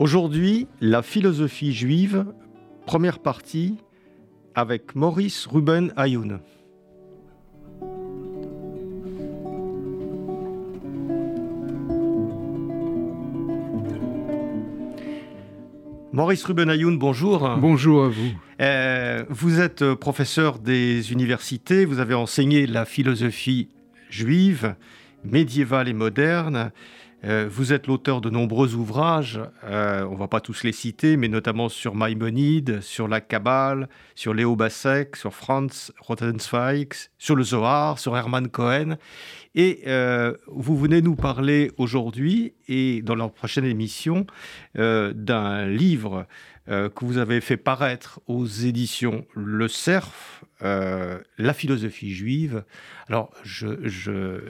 Aujourd'hui, la philosophie juive, première partie, avec Maurice Ruben Ayoun. Maurice Ruben Ayoun, bonjour. Bonjour à vous. Euh, vous êtes professeur des universités, vous avez enseigné la philosophie juive, médiévale et moderne. Euh, vous êtes l'auteur de nombreux ouvrages, euh, on ne va pas tous les citer, mais notamment sur Maïmonide, sur la Kabbale, sur Léo Bassek, sur Franz Rotenzweig, sur le Zohar, sur Hermann Cohen. Et euh, vous venez nous parler aujourd'hui, et dans la prochaine émission, d'un livre que vous avez fait paraître aux éditions Le Cerf, La philosophie juive. Alors, je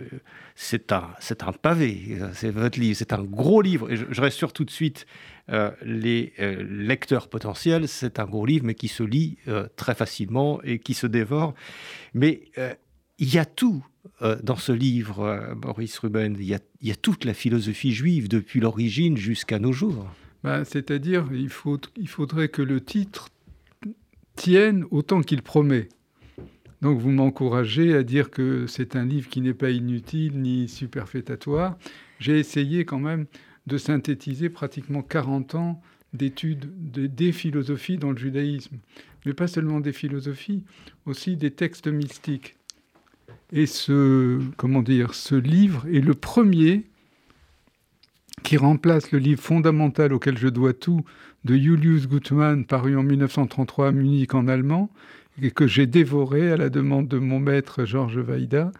c'est un, pavé, c'est votre livre, c'est un gros livre. Et je, rassure tout de suite euh, les euh, lecteurs potentiels, c'est un gros livre, mais qui se lit euh, très facilement et qui se dévore. Mais il y a tout dans ce livre, Maurice Ruben. Il y, a, toute la philosophie juive depuis l'origine jusqu'à nos jours. Ben, c'est-à-dire, il, faudrait que le titre tienne autant qu'il promet. Donc vous m'encouragez à dire que c'est un livre qui n'est pas inutile ni superfétatoire. J'ai essayé quand même de synthétiser pratiquement 40 ans d'études des philosophies dans le judaïsme. Mais pas seulement des philosophies, aussi des textes mystiques. Et ce, comment dire, ce livre est le premier qui remplace le livre fondamental auquel je dois tout de Julius Gutmann, paru en 1933 à Munich en allemand, et que j'ai dévoré à la demande de mon maître Georges Vaïda.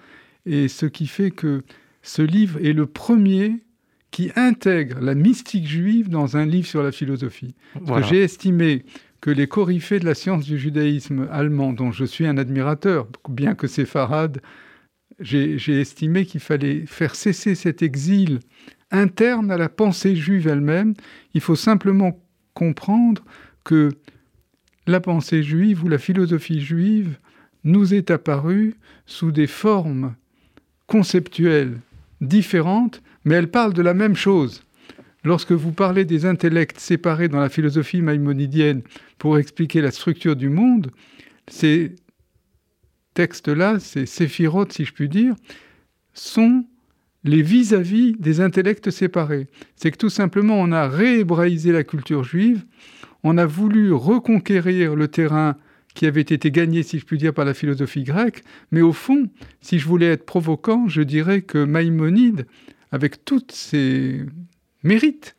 Et ce qui fait que ce livre est le premier qui intègre la mystique juive dans un livre sur la philosophie. J'ai estimé que les coryphées de la science du judaïsme allemand, dont je suis un admirateur, bien que séfarade, j'ai estimé qu'il fallait faire cesser cet exil interne à la pensée juive elle-même. Il faut simplement comprendre que la pensée juive ou la philosophie juive nous est apparue sous des formes conceptuelles différentes, mais elle parle de la même chose. Lorsque vous parlez des intellects séparés dans la philosophie maïmonidienne pour expliquer la structure du monde, ces textes-là, ces séphirotes, si je puis dire, sont les vis-à-vis -vis des intellects séparés. C'est que tout simplement, on a réhébraïsé la culture juive on a voulu reconquérir le terrain qui avait été gagné, si je puis dire, par la philosophie grecque, mais au fond, si je voulais être provoquant, je dirais que Maïmonide, avec tous ses mérites,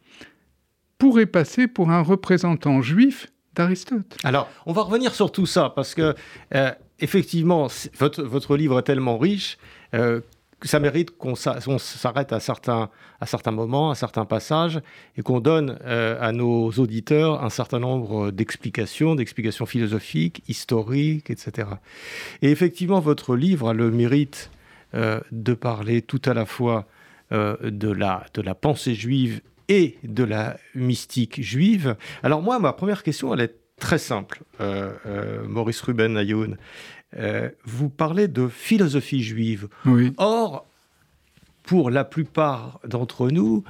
pourrait passer pour un représentant juif d'Aristote. Alors, on va revenir sur tout ça, parce que, euh, effectivement, votre, livre est tellement riche euh, ça mérite qu'on s'arrête à certains, à certains moments, à certains passages, et qu'on donne euh, à nos auditeurs un certain nombre d'explications, d'explications philosophiques, historiques, etc. Et effectivement, votre livre a le mérite euh, de parler tout à la fois euh, de, la, de la pensée juive et de la mystique juive. Alors moi, ma première question, elle est très simple, Maurice Ruben Ayoun. Euh, vous parlez de philosophie juive. Or, pour la plupart d'entre nous,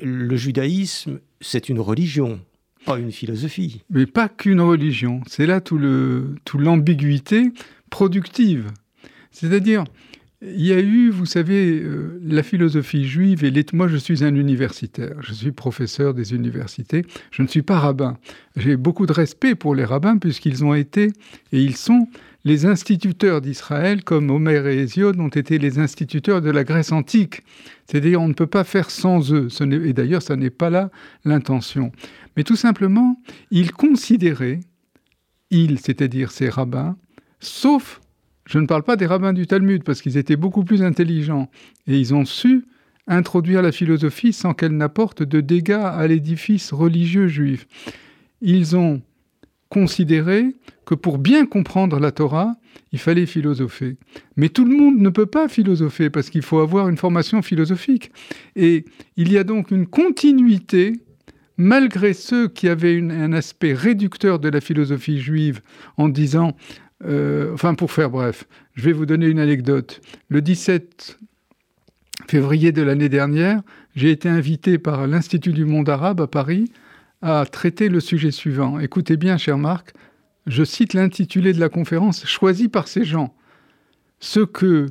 le judaïsme, c'est une religion, pas une philosophie. Mais pas qu'une religion. C'est là tout l'ambiguïté tout productive. C'est-à-dire, il y a eu, vous savez, euh, la philosophie juive, et moi je suis un universitaire, je suis professeur des universités, je ne suis pas rabbin. J'ai beaucoup de respect pour les rabbins puisqu'ils ont été, et ils sont, les instituteurs d'Israël, comme Homère et Hésiode, ont été les instituteurs de la Grèce antique. C'est-à-dire, on ne peut pas faire sans eux. et d'ailleurs, ça n'est pas là l'intention. Mais tout simplement, ils considéraient, ils, c'est-à-dire ces rabbins, sauf, je ne parle pas des rabbins du Talmud, parce qu'ils étaient beaucoup plus intelligents, et ils ont su introduire la philosophie sans qu'elle n'apporte de dégâts à l'édifice religieux juif. Ils ont considéré que pour bien comprendre la Torah, il fallait philosopher. Mais tout le monde ne peut pas philosopher parce qu'il faut avoir une formation philosophique. Et il y a donc une continuité, malgré ceux qui avaient un aspect réducteur de la philosophie juive en disant, euh, enfin pour faire bref, je vais vous donner une anecdote. Le 17 février de l'année dernière, j'ai été invité par l'Institut du monde arabe à Paris à traiter le sujet suivant. Écoutez bien, cher Marc, je cite l'intitulé de la conférence choisi par ces gens. Ce que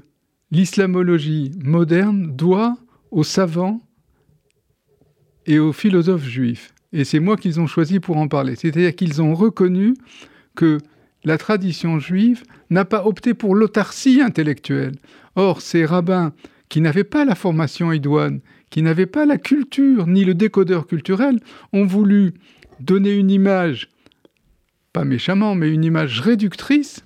l'islamologie moderne doit aux savants et aux philosophes juifs. Et c'est moi qu'ils ont choisi pour en parler. C'est-à-dire qu'ils ont reconnu que la tradition juive n'a pas opté pour l'autarcie intellectuelle. Or, ces rabbins qui n'avaient pas la formation idoine, qui n'avaient pas la culture ni le décodeur culturel, ont voulu donner une image, pas méchamment, mais une image réductrice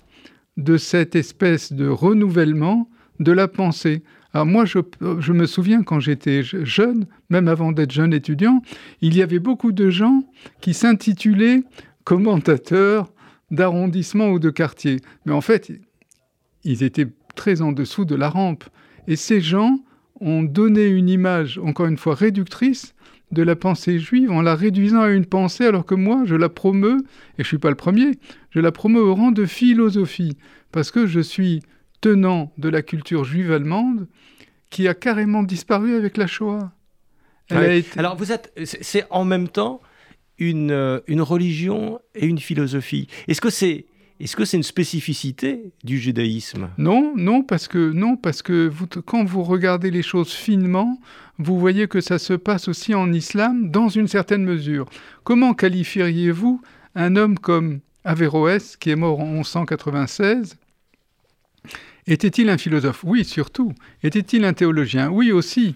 de cette espèce de renouvellement de la pensée. Alors moi, je, me souviens quand j'étais jeune, même avant d'être jeune étudiant, il y avait beaucoup de gens qui s'intitulaient commentateurs d'arrondissement ou de quartier. Mais en fait, ils étaient très en dessous de la rampe. Et ces gens ont donné une image, encore une fois, réductrice de la pensée juive en la réduisant à une pensée alors que moi, je la promeux, et je ne suis pas le premier, je la promeux au rang de philosophie, parce que je suis tenant de la culture juive allemande qui a carrément disparu avec la Shoah. Alors vous êtes, c'est en même temps une, euh, une religion et une philosophie. Est-ce que c'est est-ce que c'est une spécificité du judaïsme? Non, non, parce que non, parce que quand vous regardez les choses finement, vous voyez que ça se passe aussi en islam dans une certaine mesure. Comment qualifieriez-vous un homme comme Averroès, qui est mort en 1196 Était-il un philosophe? Oui, surtout. Était-il un théologien? Oui, aussi.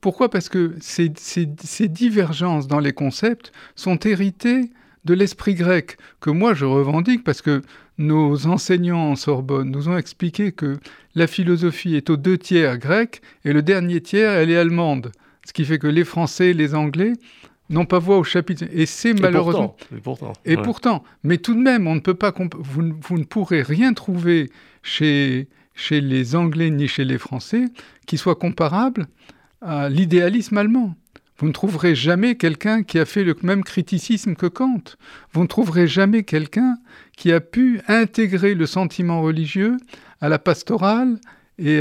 Pourquoi? Parce que ces, ces divergences dans les concepts sont héritées de l'esprit grec, que moi je revendique parce que nos enseignants en Sorbonne nous ont expliqué que la philosophie est aux deux tiers grecque et le dernier tiers, elle est allemande. Ce qui fait que les Français, les Anglais n'ont pas voix au chapitre. Et c'est malheureusement. et pourtant. Et pourtant. Mais tout de même, on ne peut pas. Vous, vous, ne pourrez rien trouver chez, chez les Anglais ni chez les Français qui soit comparable à l'idéalisme allemand. Vous ne trouverez jamais quelqu'un qui a fait le même criticisme que Kant. Vous ne trouverez jamais quelqu'un qui a pu intégrer le sentiment religieux à la pastorale et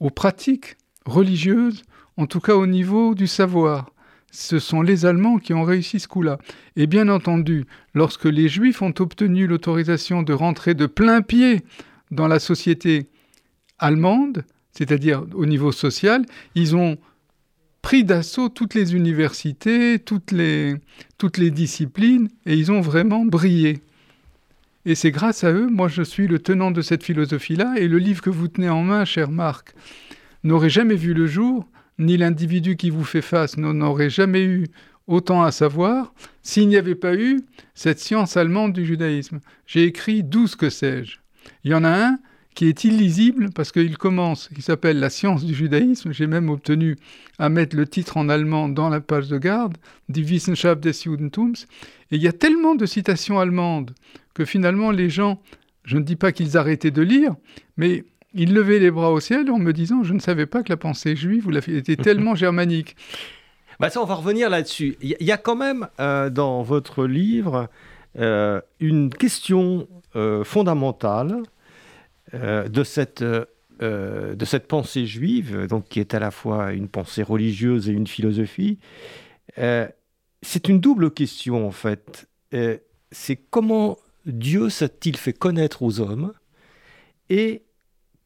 aux pratiques religieuses, en tout cas au niveau du savoir. Ce sont les Allemands qui ont réussi ce coup-là. Et bien entendu, lorsque les Juifs ont obtenu l'autorisation de rentrer de plein pied dans la société allemande, c'est-à-dire au niveau social, ils ont pris d'assaut toutes les universités, toutes les, disciplines, et ils ont vraiment brillé. Et c'est grâce à eux, moi je suis le tenant de cette philosophie-là, et le livre que vous tenez en main, cher Marc, n'aurait jamais vu le jour, ni l'individu qui vous fait face n'aurait jamais eu autant à savoir s'il n'y avait pas eu cette science allemande du judaïsme. J'ai écrit douze que sais-je. Il y en a un qui est illisible parce qu'il commence, il s'appelle La science du judaïsme. J'ai même obtenu à mettre le titre en allemand dans la page de garde, Die Wissenschaft des Judentums. Et il y a tellement de citations allemandes que finalement les gens, je ne dis pas qu'ils arrêtaient de lire, mais ils levaient les bras au ciel en me disant Je ne savais pas que la pensée juive était tellement germanique. Bah ça, on va revenir là-dessus. Il y, a quand même euh, dans votre livre euh, une question euh, fondamentale de, cette, euh, de cette pensée juive, donc qui est à la fois une pensée religieuse et une philosophie. Euh, c'est une double question en fait. c'est comment Dieu s'est-il fait connaître aux hommes et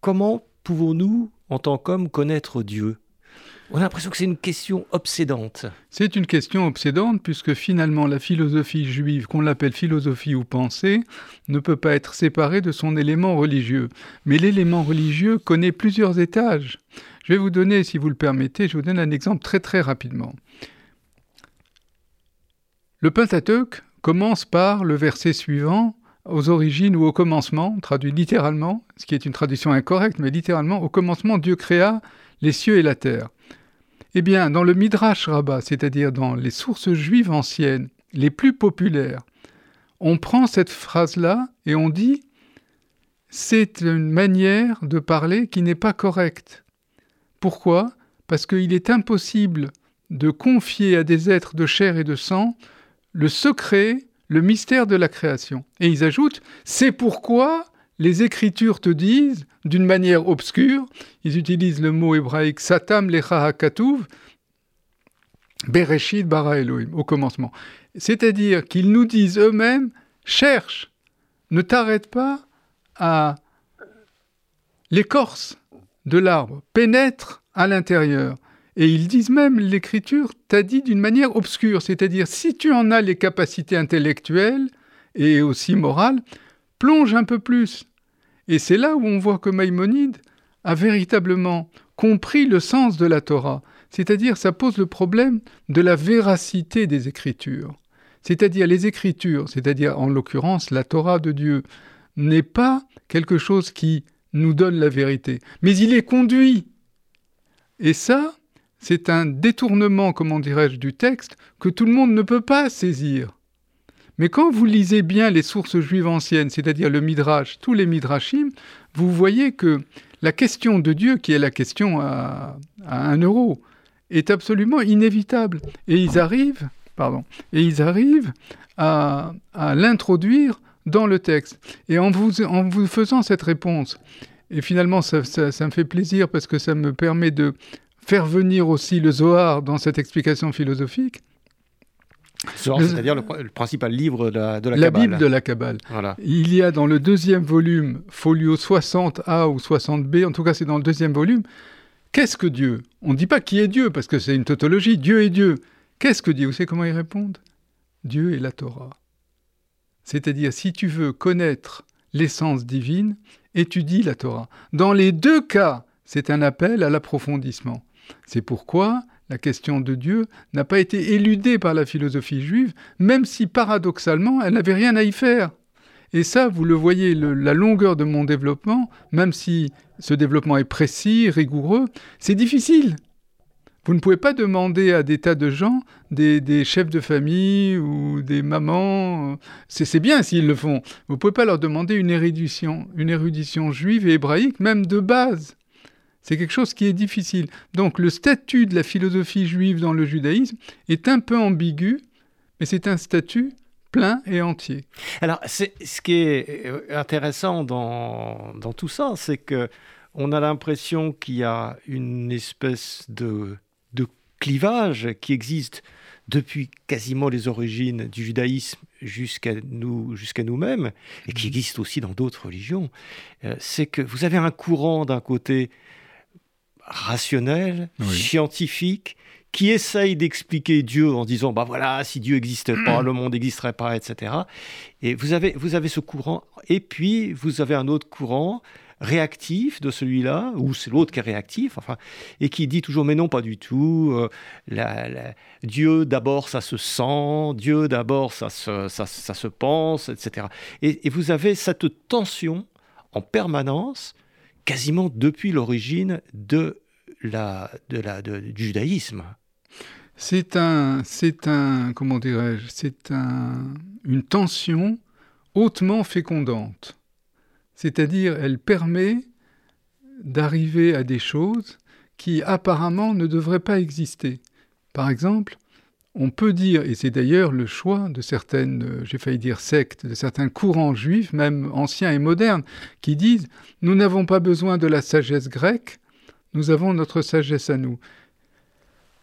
comment pouvons-nous, en tant qu'hommes, connaître Dieu? On a l'impression que c'est une question obsédante. C'est une question obsédante puisque finalement la philosophie juive, qu'on l'appelle philosophie ou pensée, ne peut pas être séparée de son élément religieux. Mais l'élément religieux connaît plusieurs étages. Je vais vous donner, si vous le permettez, je vous donne un exemple très très rapidement. Le Pentateuque commence par le verset suivant aux origines ou au commencement, traduit littéralement, ce qui est une traduction incorrecte, mais littéralement, au commencement, Dieu créa les cieux et la terre. Eh bien, dans le Midrash Rabbah, c'est-à-dire dans les sources juives anciennes, les plus populaires, on prend cette phrase-là et on dit c'est une manière de parler qui n'est pas correcte. Pourquoi? Parce qu'il est impossible de confier à des êtres de chair et de sang le secret, le mystère de la création. Et ils ajoutent, c'est pourquoi les Écritures te disent, d'une manière obscure, ils utilisent le mot hébraïque Satam Lecha HaKatuv, Bereshit bara Elohim, au commencement. C'est-à-dire qu'ils nous disent eux-mêmes, cherche, ne t'arrête pas à l'écorce de l'arbre, pénètre à l'intérieur. Et ils disent même, l'écriture t'a dit d'une manière obscure, c'est-à-dire si tu en as les capacités intellectuelles et aussi morales, plonge un peu plus, et c'est là où on voit que Maïmonide a véritablement compris le sens de la Torah, c'est-à-dire ça pose le problème de la véracité des Écritures. C'est-à-dire les Écritures, c'est-à-dire en l'occurrence la Torah de Dieu, n'est pas quelque chose qui nous donne la vérité, mais il est conduit. Et ça, c'est un détournement, comment dirais-je, du texte que tout le monde ne peut pas saisir. Mais quand vous lisez bien les sources juives anciennes, c'est-à-dire le Midrash, tous les Midrashim, vous voyez que la question de Dieu, qui est la question à, un euro, est absolument inévitable. Et ils arrivent, pardon, et ils arrivent à, l'introduire dans le texte. Et en vous, faisant cette réponse, et finalement ça, ça, me fait plaisir parce que ça me permet de faire venir aussi le Zohar dans cette explication philosophique, c'est-à-dire le, principal livre de la, de la, Bible de la Kabbale. Voilà. Il y a dans le deuxième volume, folio 60A ou 60B, en tout cas c'est dans le deuxième volume, qu'est-ce que Dieu? On ne dit pas qui est Dieu, parce que c'est une tautologie, Dieu est Dieu. Qu'est-ce que Dieu? Vous savez comment ils répondent? Dieu est la Torah. C'est-à-dire, si tu veux connaître l'essence divine, étudie la Torah. Dans les deux cas, c'est un appel à l'approfondissement. C'est pourquoi la question de Dieu n'a pas été éludée par la philosophie juive, même si paradoxalement elle n'avait rien à y faire. Et ça, vous le voyez, la longueur de mon développement, même si ce développement est précis, rigoureux, c'est difficile. Vous ne pouvez pas demander à des tas de gens, des, chefs de famille ou des mamans, c'est bien s'ils le font, vous ne pouvez pas leur demander une érudition, une érudition juive et hébraïque, même de base. C'est quelque chose qui est difficile. Donc le statut de la philosophie juive dans le judaïsme est un peu ambigu, mais c'est un statut plein et entier. Alors, ce qui est euh, intéressant dans, dans tout ça, c'est que on a l'impression qu'il y a une espèce de, de clivage qui existe depuis quasiment les origines du judaïsme jusqu'à nous, jusqu'à nous-mêmes, et qui mhm. existe aussi dans d'autres religions. Euh, c'est que vous avez un courant d'un côté rationnel, scientifique, qui essaye d'expliquer Dieu en disant bah voilà si Dieu n'existait pas le monde n'existerait pas etc et vous avez vous avez ce courant et puis vous avez un autre courant réactif de celui-là ou c'est l'autre qui est réactif enfin et qui dit toujours mais non pas du tout euh, Dieu d'abord ça se sent Dieu d'abord ça se ça, se pense etc et, et vous avez cette tension en permanence quasiment depuis l'origine de la, du judaïsme. C'est un, c'est un, comment dirais-je, c'est un, une tension hautement fécondante. C'est-à-dire, elle permet d'arriver à des choses qui apparemment ne devraient pas exister. Par exemple, on peut dire, et c'est d'ailleurs le choix de certaines, euh, j'ai failli dire sectes, de certains courants juifs, même anciens et modernes, qui disent Nous n'avons pas besoin de la sagesse grecque, nous avons notre sagesse à nous.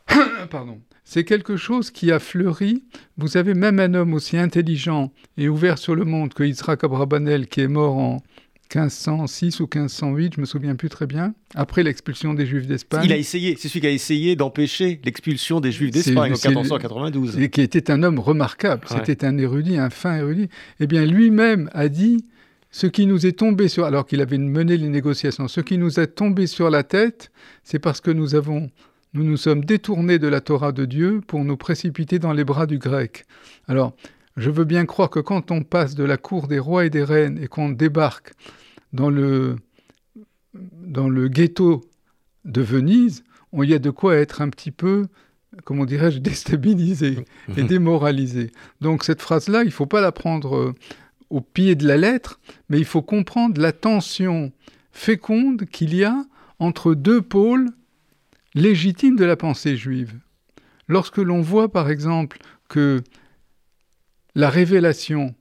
Pardon. C'est quelque chose qui a fleuri. Vous avez même un homme aussi intelligent et ouvert sur le monde que Yitzhak Abrabanel, qui est mort en 1506 ou 1508, je me souviens plus très bien, après l'expulsion des Juifs d'Espagne. Il a essayé, c'est celui qui a essayé d'empêcher l'expulsion des Juifs d'Espagne en 1492. Et qui était un homme remarquable, c'était un érudit, un fin érudit. Eh bien, lui-même a dit ce qui nous est tombé sur, alors qu'il avait mené les négociations, ce qui nous est tombé sur la tête, c'est parce que nous avons, nous nous sommes détournés de la Torah de Dieu pour nous précipiter dans les bras du grec. Alors, Je veux bien croire que quand on passe de la cour des rois et des reines et qu'on débarque dans le, dans le ghetto de Venise, on y a de quoi être un petit peu, comment dirais-je, déstabilisé et démoralisé. Donc cette phrase-là, il ne faut pas la prendre euh, au pied de la lettre, mais il faut comprendre la tension féconde qu'il y a entre deux pôles légitimes de la pensée juive. Lorsque l'on voit par exemple que la révélation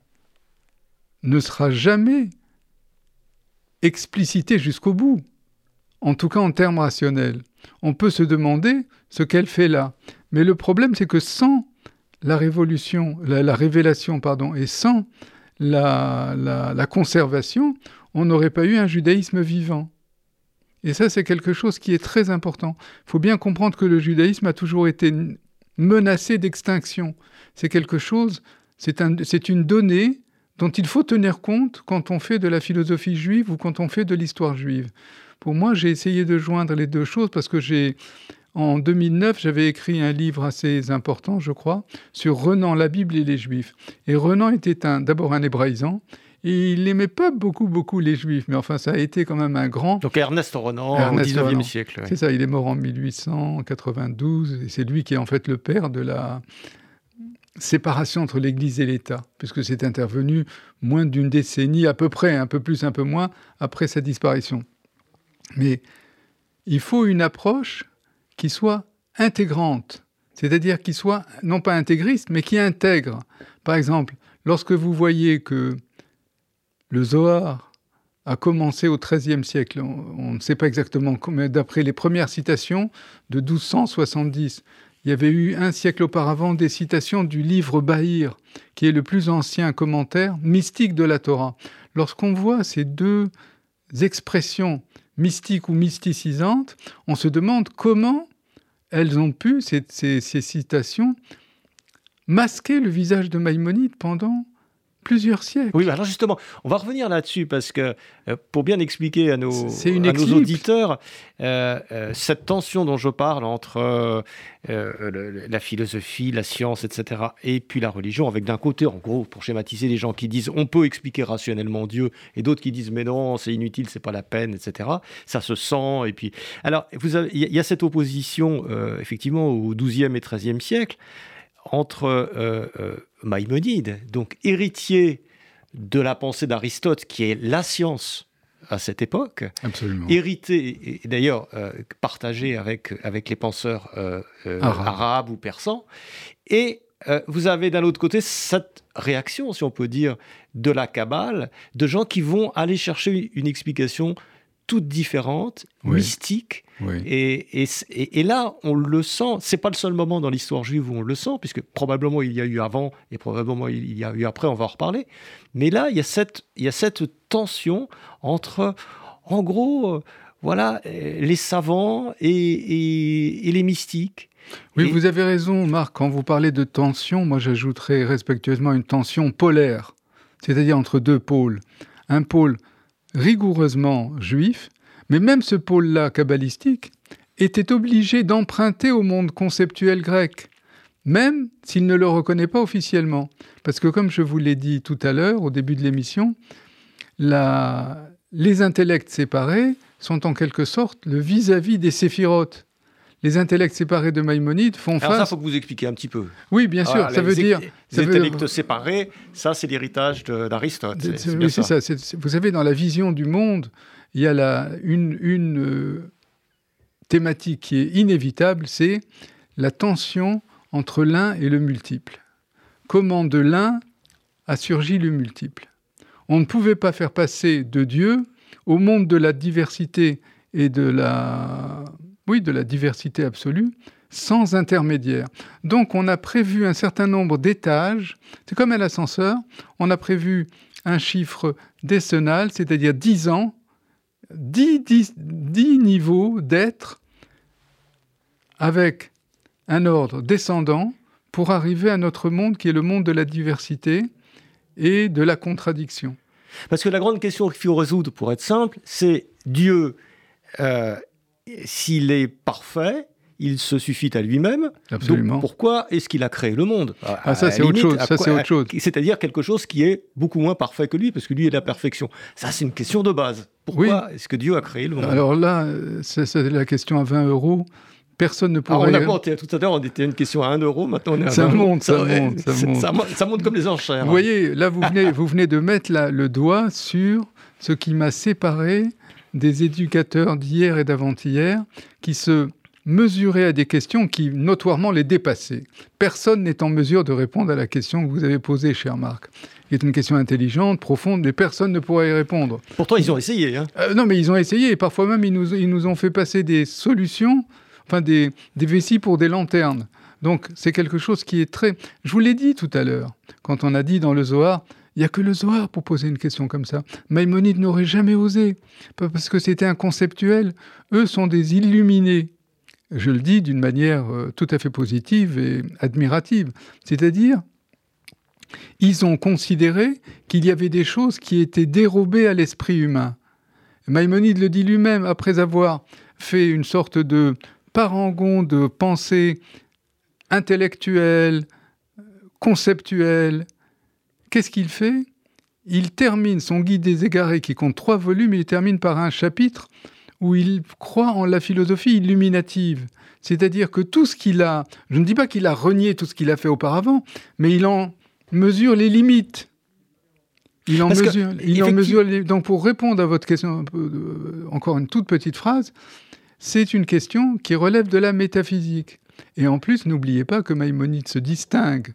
ne sera jamais explicitée jusqu'au bout, en tout cas en termes rationnels, on peut se demander ce qu'elle fait là. Mais le problème, c'est que sans la révolution, la, révélation, pardon, et sans la, conservation, on n'aurait pas eu un judaïsme vivant. Et ça, c'est quelque chose qui est très important. Il faut bien comprendre que le judaïsme a toujours été menacé d'extinction. C'est quelque chose, c'est un, une donnée dont il faut tenir compte quand on fait de la philosophie juive ou quand on fait de l'histoire juive. Pour moi, j'ai essayé de joindre les deux choses parce que j'ai, en 2009, j'avais écrit un livre assez important, je crois, sur Renan, la Bible et les Juifs. Et Renan était d'abord un hébraïsant il n'aimait pas beaucoup, beaucoup les Juifs, mais enfin, ça a été quand même un grand. Donc Ernest Renan, au XIXe siècle. C'est ça, il est mort en 1892, et c'est lui qui est en fait le père de la séparation entre l'Église et l'État, puisque c'est intervenu moins d'une décennie, à peu près, un peu plus, un peu moins, après sa disparition. Mais il faut une approche qui soit intégrante, c'est-à-dire qui soit non pas intégriste, mais qui intègre. Par exemple, lorsque vous voyez que le Zohar a commencé au XIIIe siècle. On, ne sait pas exactement, mais d'après les premières citations de 1270, il y avait eu un siècle auparavant des citations du livre Bahir, qui est le plus ancien commentaire mystique de la Torah. Lorsqu'on voit ces deux expressions mystiques ou mysticisantes, on se demande comment elles ont pu, ces, ces citations, masquer le visage de Maïmonide pendant plusieurs siècles. Oui, alors justement, on va revenir là-dessus parce que euh, pour bien expliquer à nos, nos auditeurs euh, euh, cette tension dont je parle entre la philosophie, la science, etc., et puis la religion, avec d'un côté, en gros, pour schématiser, les gens qui disent on peut expliquer rationnellement Dieu, et d'autres qui disent mais non, c'est inutile, c'est pas la peine, etc. Ça se sent. Et puis, alors, il y, a cette opposition effectivement au XIIe et XIIIe siècle entre euh, euh, Maïmonide, donc héritier de la pensée d'Aristote, qui est la science à cette époque, hérité et d'ailleurs euh, partagé avec, avec les penseurs arabes. ou persans, et vous avez d'un autre côté cette réaction, si on peut dire, de la Kabbale, de gens qui vont aller chercher une explication toute différente, mystique, et, et, là, on le sent. C'est pas le seul moment dans l'histoire juive où on le sent, puisque probablement il y a eu avant et probablement il y a eu après. On va en reparler. Mais là, il y a cette, il y a cette tension entre, en gros, euh, voilà, euh, les savants et, les mystiques. Oui, vous avez raison, Marc. Quand vous parlez de tension, moi j'ajouterais respectueusement une tension polaire, c'est-à-dire entre deux pôles. Un pôle rigoureusement juif mais même ce pôle-là kabbalistique était obligé d'emprunter au monde conceptuel grec, même s'il ne le reconnaît pas officiellement. Parce que comme je vous l'ai dit tout à l'heure, au début de l'émission, les intellects séparés sont en quelque sorte le vis-à-vis des séphirotes. Les intellects séparés de Maïmonide font face. Alors ça, faut que vous expliquiez un petit peu. Oui, bien sûr. ça veut dire. Les intellects séparés, ça, c'est l'héritage d'Aristote. Oui, c'est ça. Vous savez, dans la vision du monde, il y a une, euh, thématique qui est inévitable, c'est la tension entre l'un et le multiple. Comment de l'un a surgi le multiple On ne pouvait pas faire passer de Dieu au monde de la diversité et de la, oui, de la diversité absolue sans intermédiaire. Donc on a prévu un certain nombre d'étages, c'est comme un ascenseur, on a prévu un chiffre décennal, c'est-à-dire 10 ans, dix, niveaux d'être avec un ordre descendant pour arriver à notre monde qui est le monde de la diversité et de la contradiction. Parce que la grande question qu'il faut résoudre, pour être simple, c'est Dieu, euh, s'il est parfait, il se suffit à lui-même. Absolument. pourquoi est-ce qu'il a créé le monde? Ah, ça, c'est autre chose. Ça, c'est autre chose. C'est-à-dire quelque chose qui est beaucoup moins parfait que lui, parce que lui est la perfection. Ça, c'est une question de base. Pourquoi est-ce que Dieu a créé le monde? Alors là, c'est la question à 20 euros. Personne ne pourrait. Alors on a tout à l'heure, on était à une question à 1 euro, maintenant on est à ça 20 monte, ça, monte, ça, monte. Ça, monte comme les enchères. Vous voyez, là, vous venez, vous venez de mettre le doigt sur ce qui m'a séparé des éducateurs d'hier et d'avant-hier qui se mesuraient à des questions qui notoirement les dépassaient. Personne n'est en mesure de répondre à la question que vous avez posée, cher Marc. qui est une question intelligente, profonde, mais personne ne pourra y répondre. Pourtant, ils ont essayé. Hein. Euh, non, mais ils ont essayé. Et parfois même, ils nous, ils nous ont fait passer des solutions, enfin des, des vessies pour des lanternes. Donc, c'est quelque chose qui est très... Je vous l'ai dit tout à l'heure, quand on a dit dans le Zohar, il n'y a que le Zohar pour poser une question comme ça. Maïmonide n'aurait jamais osé, parce que c'était inconceptuel. Eux sont des illuminés. Je le dis d'une manière euh, tout à fait positive et admirative. C'est-à-dire, ils ont considéré qu'il y avait des choses qui étaient dérobées à l'esprit humain. Maïmonide le dit lui-même, après avoir fait une sorte de parangon de pensée intellectuelle, conceptuelle, qu'est-ce qu'il fait? Il termine son guide des égarés qui compte trois volumes, il termine par un chapitre où il croit en la philosophie illuminative. C'est-à-dire que tout ce qu'il a, je ne dis pas qu'il a renié tout ce qu'il a fait auparavant, mais il en mesure les limites. Il en mesure, il en mesure les... Donc pour répondre à votre question, encore une toute petite phrase, c'est une question qui relève de la métaphysique. Et en plus, n'oubliez pas que Maïmonide se distingue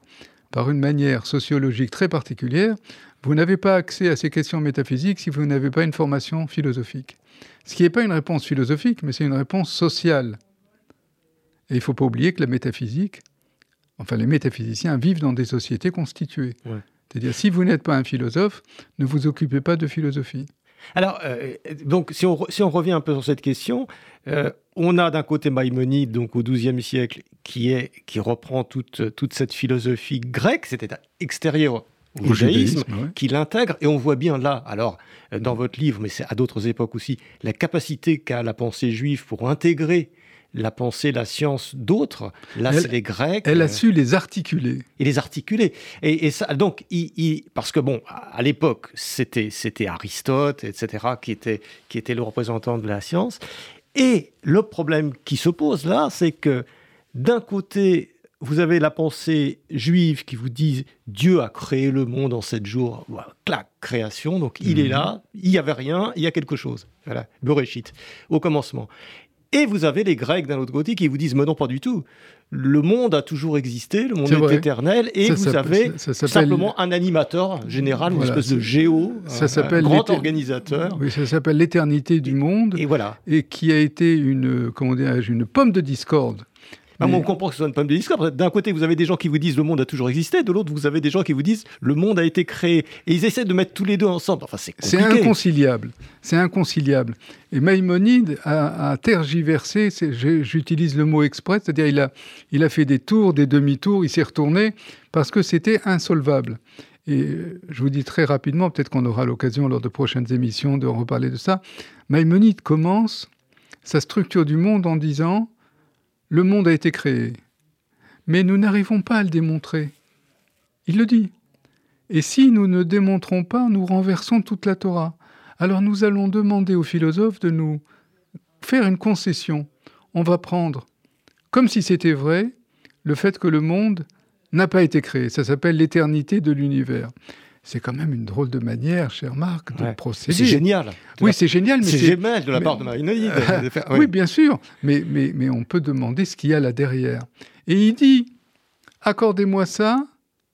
par une manière sociologique très particulière, vous n'avez pas accès à ces questions métaphysiques si vous n'avez pas une formation philosophique. Ce qui n'est pas une réponse philosophique, mais c'est une réponse sociale. Et il ne faut pas oublier que la métaphysique, enfin les métaphysiciens vivent dans des sociétés constituées. C'est-à-dire, si vous n'êtes pas un philosophe, ne vous occupez pas de philosophie. Alors, euh, donc, si on, si on, revient un peu sur cette question, euh, on a d'un côté Maïmonide, donc au XIIe siècle, qui, est, qui reprend toute, toute cette philosophie grecque, c'était extérieur au, judaïsme, qui l'intègre, et on voit bien là, alors, dans votre livre, mais c'est à d'autres époques aussi, la capacité qu'a la pensée juive pour intégrer la pensée, la science d'autres. Là, c'est les Grecs. Elle a su les articuler. Et les articuler. Et, ça, donc, il, parce que bon, à l'époque, c'était, c'était Aristote, etc., qui était, qui était le représentant de la science. Et le problème qui se pose là, c'est que d'un côté, vous avez la pensée juive qui vous dit Dieu a créé le monde en sept jours, voilà, clac, création, donc il est mhm. là, il n'y avait rien, il y a quelque chose. Voilà, Bereshit, au commencement. Et vous avez les Grecs d'un autre côté qui vous disent Mais non, pas du tout. Le monde a toujours existé, le monde est, éternel, et vous avez simplement un animateur général, une espèce de géo, ça un, grand organisateur. Oui, ça s'appelle l'éternité du monde. Et voilà. Et qui a été une, comment une pomme de discorde on comprend que ce soit une pomme de discorde. D'un côté, vous avez des gens qui vous disent le monde a toujours existé, de l'autre, vous avez des gens qui vous disent le monde a été créé. Et ils essaient de mettre tous les deux ensemble. Enfin, c'est C'est inconciliable. C'est inconciliable. Et Maïmonide a, tergiversé, j'utilise le mot exprès, c'est-à-dire il a, il a fait des tours, des demi-tours, il s'est retourné parce que c'était insolvable. Et je vous dis très rapidement, peut-être qu'on aura l'occasion lors de prochaines émissions de reparler de ça. Maïmonide commence sa structure du monde en disant le monde a été créé, mais nous n'arrivons pas à le démontrer. Il le dit. Et si nous ne démontrons pas, nous renversons toute la Torah. Alors nous allons demander aux philosophes de nous faire une concession. On va prendre, comme si c'était vrai, le fait que le monde n'a pas été créé. Ça s'appelle l'éternité de l'univers c'est quand même une drôle de manière, cher Marc, de procéder. C'est génial. Oui, c'est génial. C'est génial de la part de Marinide. oui. bien sûr, mais, mais, mais on peut demander ce qu'il y a là derrière. Et il dit, accordez-moi ça,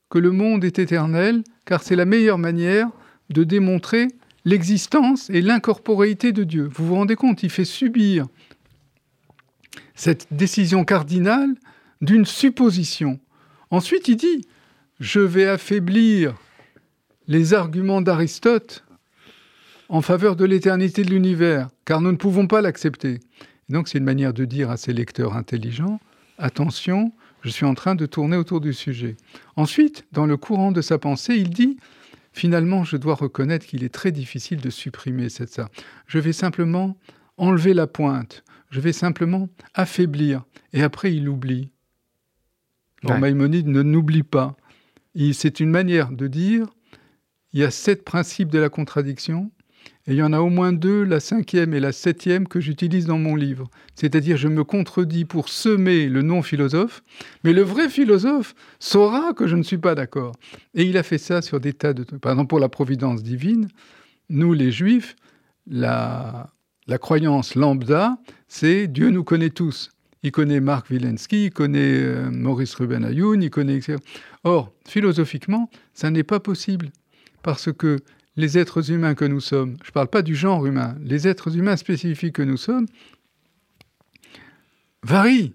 que le monde est éternel, car c'est la meilleure manière de démontrer l'existence et l'incorporéité de Dieu. Vous vous rendez compte, il fait subir cette décision cardinale d'une supposition. Ensuite, il dit, je vais affaiblir les arguments d'Aristote en faveur de l'éternité de l'univers, car nous ne pouvons pas l'accepter. Donc c'est une manière de dire à ses lecteurs intelligents, attention, je suis en train de tourner autour du sujet. Ensuite, dans le courant de sa pensée, il dit, finalement, je dois reconnaître qu'il est très difficile de supprimer cette ça. Je vais simplement enlever la pointe. je vais simplement affaiblir. Et après, il oublie. Maïmonide ne n'oublie pas. C'est une manière de dire, il y a sept principes de la contradiction, et il y en a au moins deux, la cinquième et la septième, que j'utilise dans mon livre. C'est-à-dire, je me contredis pour semer le non-philosophe, mais le vrai philosophe saura que je ne suis pas d'accord. Et il a fait ça sur des tas de... Par exemple, pour la providence divine, nous, les juifs, la, croyance lambda, c'est Dieu nous connaît tous. Il connaît Marc Wilensky, il connaît euh, Maurice Ruben Ayoun, il connaît... Or, philosophiquement, ça n'est pas possible. Parce que les êtres humains que nous sommes, je ne parle pas du genre humain, les êtres humains spécifiques que nous sommes, varient.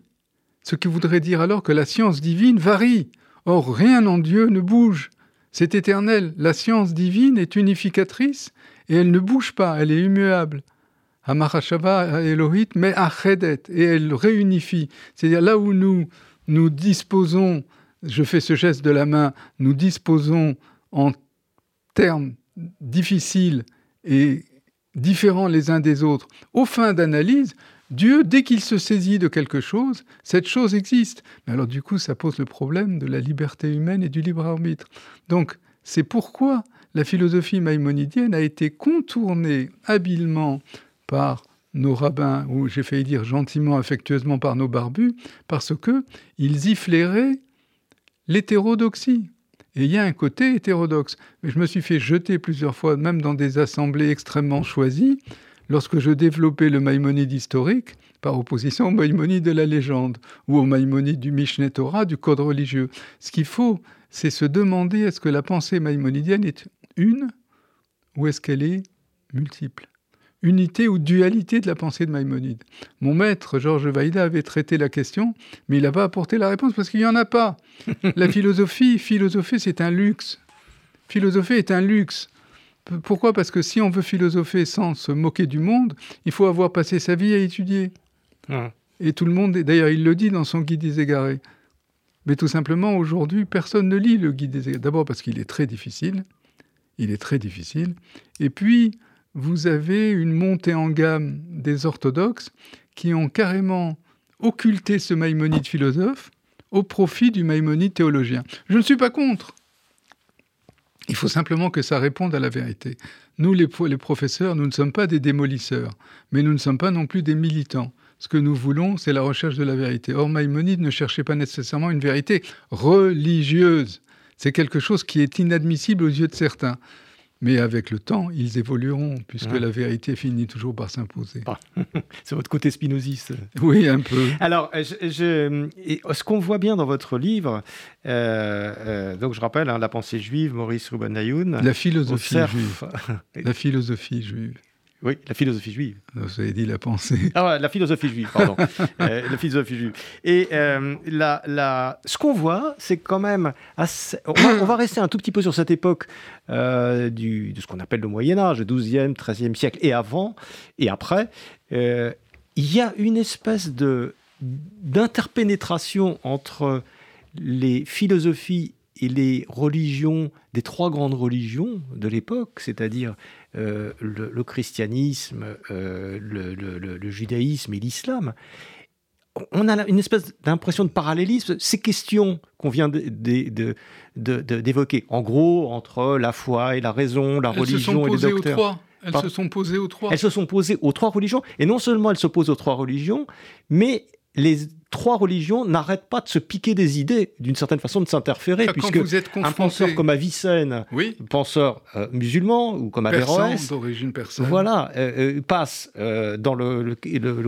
Ce qui voudrait dire alors que la science divine varie. Or, rien en Dieu ne bouge. C'est éternel. La science divine est unificatrice et elle ne bouge pas, elle est immuable. Amarashava Elohit, mais Achedet, et elle réunifie. C'est-à-dire là où nous, nous disposons, je fais ce geste de la main, nous disposons en termes difficiles et différents les uns des autres, aux fins d'analyse, Dieu, dès qu'il se saisit de quelque chose, cette chose existe. Mais alors du coup, ça pose le problème de la liberté humaine et du libre arbitre. Donc, c'est pourquoi la philosophie maïmonidienne a été contournée habilement par nos rabbins, ou j'ai failli dire gentiment, affectueusement par nos barbus, parce que ils y flairaient l'hétérodoxie. Et il y a un côté hétérodoxe. Mais je me suis fait jeter plusieurs fois, même dans des assemblées extrêmement choisies, lorsque je développais le Maïmonide historique, par opposition au Maïmonide de la légende, ou au Maïmonide du Mishneh Torah, du code religieux. Ce qu'il faut, c'est se demander est-ce que la pensée maïmonidienne est une ou est-ce qu'elle est multiple? Unité ou dualité de la pensée de Maïmonide. Mon maître, Georges Vaïda, avait traité la question, mais il n'a pas apporté la réponse parce qu'il n'y en a pas. la philosophie, philosopher, c'est un luxe. Philosopher est un luxe. Pourquoi? Parce que si on veut philosopher sans se moquer du monde, il faut avoir passé sa vie à étudier. Et tout le monde, d'ailleurs, il le dit dans son guide des égarés. Mais tout simplement, aujourd'hui, personne ne lit le guide des égarés. D'abord parce qu'il est très difficile. Il est très difficile. Et puis, vous avez une montée en gamme des orthodoxes qui ont carrément occulté ce Maïmonide philosophe au profit du Maïmonide théologien. Je ne suis pas contre. Il faut simplement que ça réponde à la vérité. Nous, les, professeurs, nous ne sommes pas des démolisseurs, mais nous ne sommes pas non plus des militants. Ce que nous voulons, c'est la recherche de la vérité. Or, Maïmonide ne cherchait pas nécessairement une vérité religieuse. C'est quelque chose qui est inadmissible aux yeux de certains. Mais avec le temps, ils évolueront, puisque la vérité finit toujours par s'imposer. Ah. C'est votre côté spinoziste. Oui, un peu. Alors, ce qu'on voit bien dans votre livre, euh, euh, donc je rappelle, hein, La pensée juive, Maurice Ruben La philosophie juive. la philosophie juive. Oui, la philosophie juive. Vous avez dit la pensée. Ah ouais, la philosophie juive, pardon. Euh, la philosophie juive. Et euh, la, la... ce qu'on voit, c'est quand même assez... on, va, rester un tout petit peu sur cette époque euh, du, de ce qu'on appelle le Moyen Âge, le 12e, 13e siècle, et avant, et après. il y a une espèce de d'interpénétration entre les philosophies et les religions des trois grandes religions de l'époque, c'est-à-dire euh, le, christianisme, euh, le, judaïsme et l'islam, on a une espèce d'impression de parallélisme. Ces questions qu'on vient d'évoquer, en gros, entre la foi et la raison, la religion et les docteurs. Elles se sont posées aux trois. Elles se sont posées aux trois religions. Et non seulement elles se posent aux trois religions, mais les trois religions n'arrêtent pas de se piquer des idées, d'une certaine façon de s'interférer, puisque un penseur comme Avicenne, penseur euh, musulman, ou comme Averroès, d'origine persane, voilà, euh, euh, passe dans le,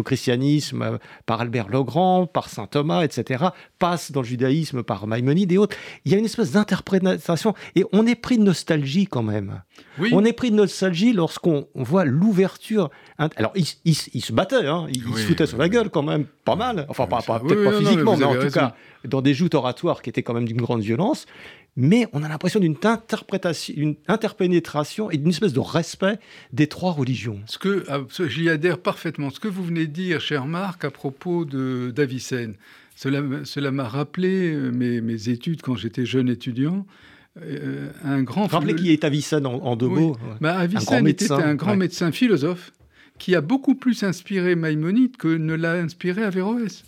christianisme par Albert le Grand, par saint Thomas, etc., passe dans le judaïsme par Maïmonide et autres. Il y a une espèce d'interprétation, et on est pris de nostalgie quand même. On est pris de nostalgie lorsqu'on voit l'ouverture. Alors, il, se battait, hein, il, se foutait sur la gueule quand même, pas mal. Enfin, pas, peut-être pas physiquement, mais, en tout cas, dans des joutes oratoires qui étaient quand même d'une grande violence. Mais on a l'impression d'une interprétation, une interpénétration et d'une espèce de respect des trois religions. Ce que, ah, j'y adhère parfaitement. Ce que vous venez de dire, cher Marc, à propos d'Avicenne, cela, cela m'a rappelé euh, mes, mes, études quand j'étais jeune étudiant. Euh, un grand. Rappelez qui est Avicenne en, deux mots. Bah, Avicenne était un grand médecin philosophe qui a beaucoup plus inspiré Maïmonide que ne l'a inspiré Averroès.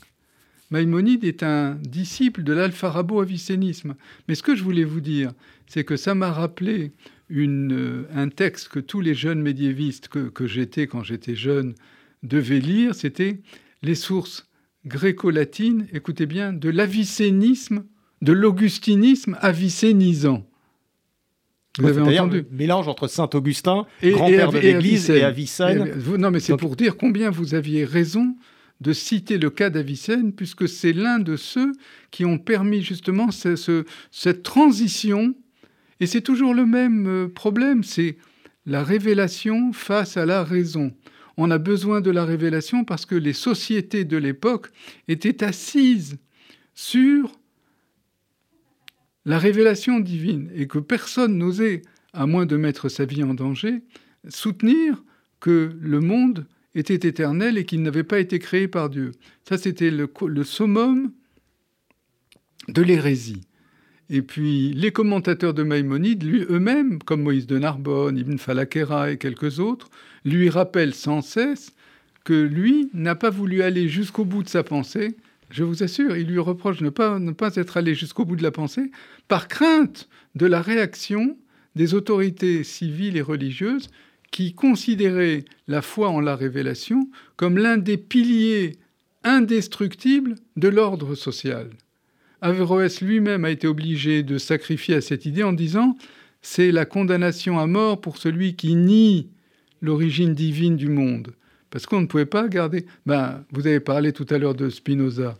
Maïmonide est un disciple de l'alpharabo-avicénisme. Mais ce que je voulais vous dire, c'est que ça m'a rappelé euh, un texte que tous les jeunes médiévistes que, j'étais quand j'étais jeune devaient lire, c'était les sources gréco-latines, écoutez bien, de l'avicénisme, de l'augustinisme avicénisant. Vous avez entendu mélange entre Saint Augustin, grand-père de l'Église, et Avicenne. non, mais c'est pour dire combien vous aviez raison de citer le cas d'Avicenne, puisque c'est l'un de ceux qui ont permis justement cette transition. Et c'est toujours le même euh, problème, c'est la révélation face à la raison. On a besoin de la révélation parce que les sociétés de l'époque étaient assises sur la révélation divine et que personne n'osait, à moins de mettre sa vie en danger, soutenir que le monde était éternel et qu'il n'avait pas été créé par Dieu. Ça, c'était le, summum de l'hérésie. Et puis les commentateurs de Maïmonide, lui eux-mêmes, comme Moïse de Narbonne, Ibn Falakera et quelques autres, lui rappellent sans cesse que lui n'a pas voulu aller jusqu'au bout de sa pensée. Je vous assure, il lui reproche ne pas, ne pas être allé jusqu'au bout de la pensée par crainte de la réaction des autorités civiles et religieuses qui considérait la foi en la révélation comme l'un des piliers indestructibles de l'ordre social. Averroès lui-même a été obligé de sacrifier à cette idée en disant c'est la condamnation à mort pour celui qui nie l'origine divine du monde. Parce qu'on ne pouvait pas garder. Ben, vous avez parlé tout à l'heure de Spinoza.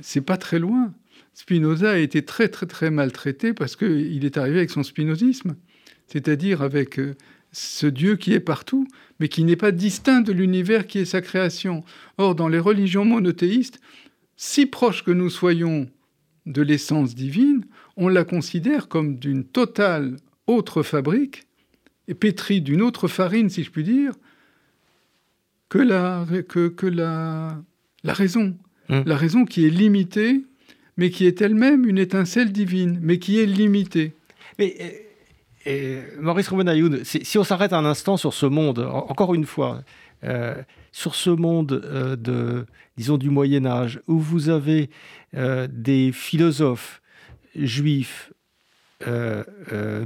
C'est pas très loin. Spinoza a été très très très maltraité parce qu'il est arrivé avec son spinozisme, c'est-à-dire avec euh, ce Dieu qui est partout, mais qui n'est pas distinct de l'univers qui est sa création. Or, dans les religions monothéistes, si proches que nous soyons de l'essence divine, on la considère comme d'une totale autre fabrique, et pétrie d'une autre farine, si je puis dire, que la, que, la, la raison. Mmh. La raison qui est limitée, mais qui est elle-même une étincelle divine, mais qui est limitée. Mais euh, et Maurice Roubenayoun, si on s'arrête un instant sur ce monde, encore une fois, euh, sur ce monde euh, de, disons, du Moyen Âge, où vous avez euh, des philosophes juifs,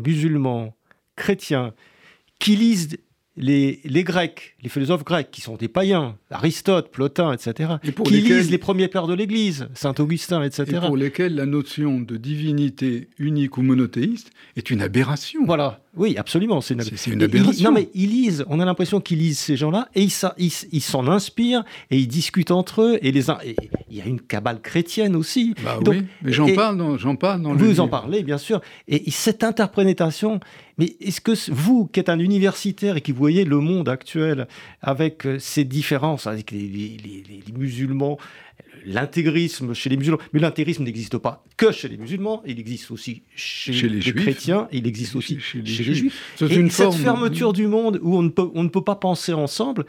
musulmans, chrétiens, qui lisent les, Grecs, les philosophes grecs, qui sont des païens, Aristote, Plotin, etc., qui lisent les premiers pères de l'Église, Saint Augustin, etc. Et pour lesquels la notion de divinité unique ou monothéiste est une aberration. Voilà, oui, absolument, c'est une, aberration. non, mais ils lisent, on a l'impression qu'ils lisent ces gens-là, et ils s'en inspirent, et ils discutent entre eux, et les il y a une cabale chrétienne aussi. Bah oui, mais j'en parle dans, j'en parle dans Vous en parlez, bien sûr. Et, cette interprétation, mais est-ce que vous, qui êtes un universitaire et qui voyez le monde actuel avec euh, ces différences, avec les musulmans, l'intégrisme chez les musulmans. Mais l'intégrisme n'existe pas que chez les musulmans, il existe aussi chez, les, chrétiens, il existe aussi chez, les, juifs. C'est une cette fermeture du monde où on ne peut, on ne peut pas penser ensemble,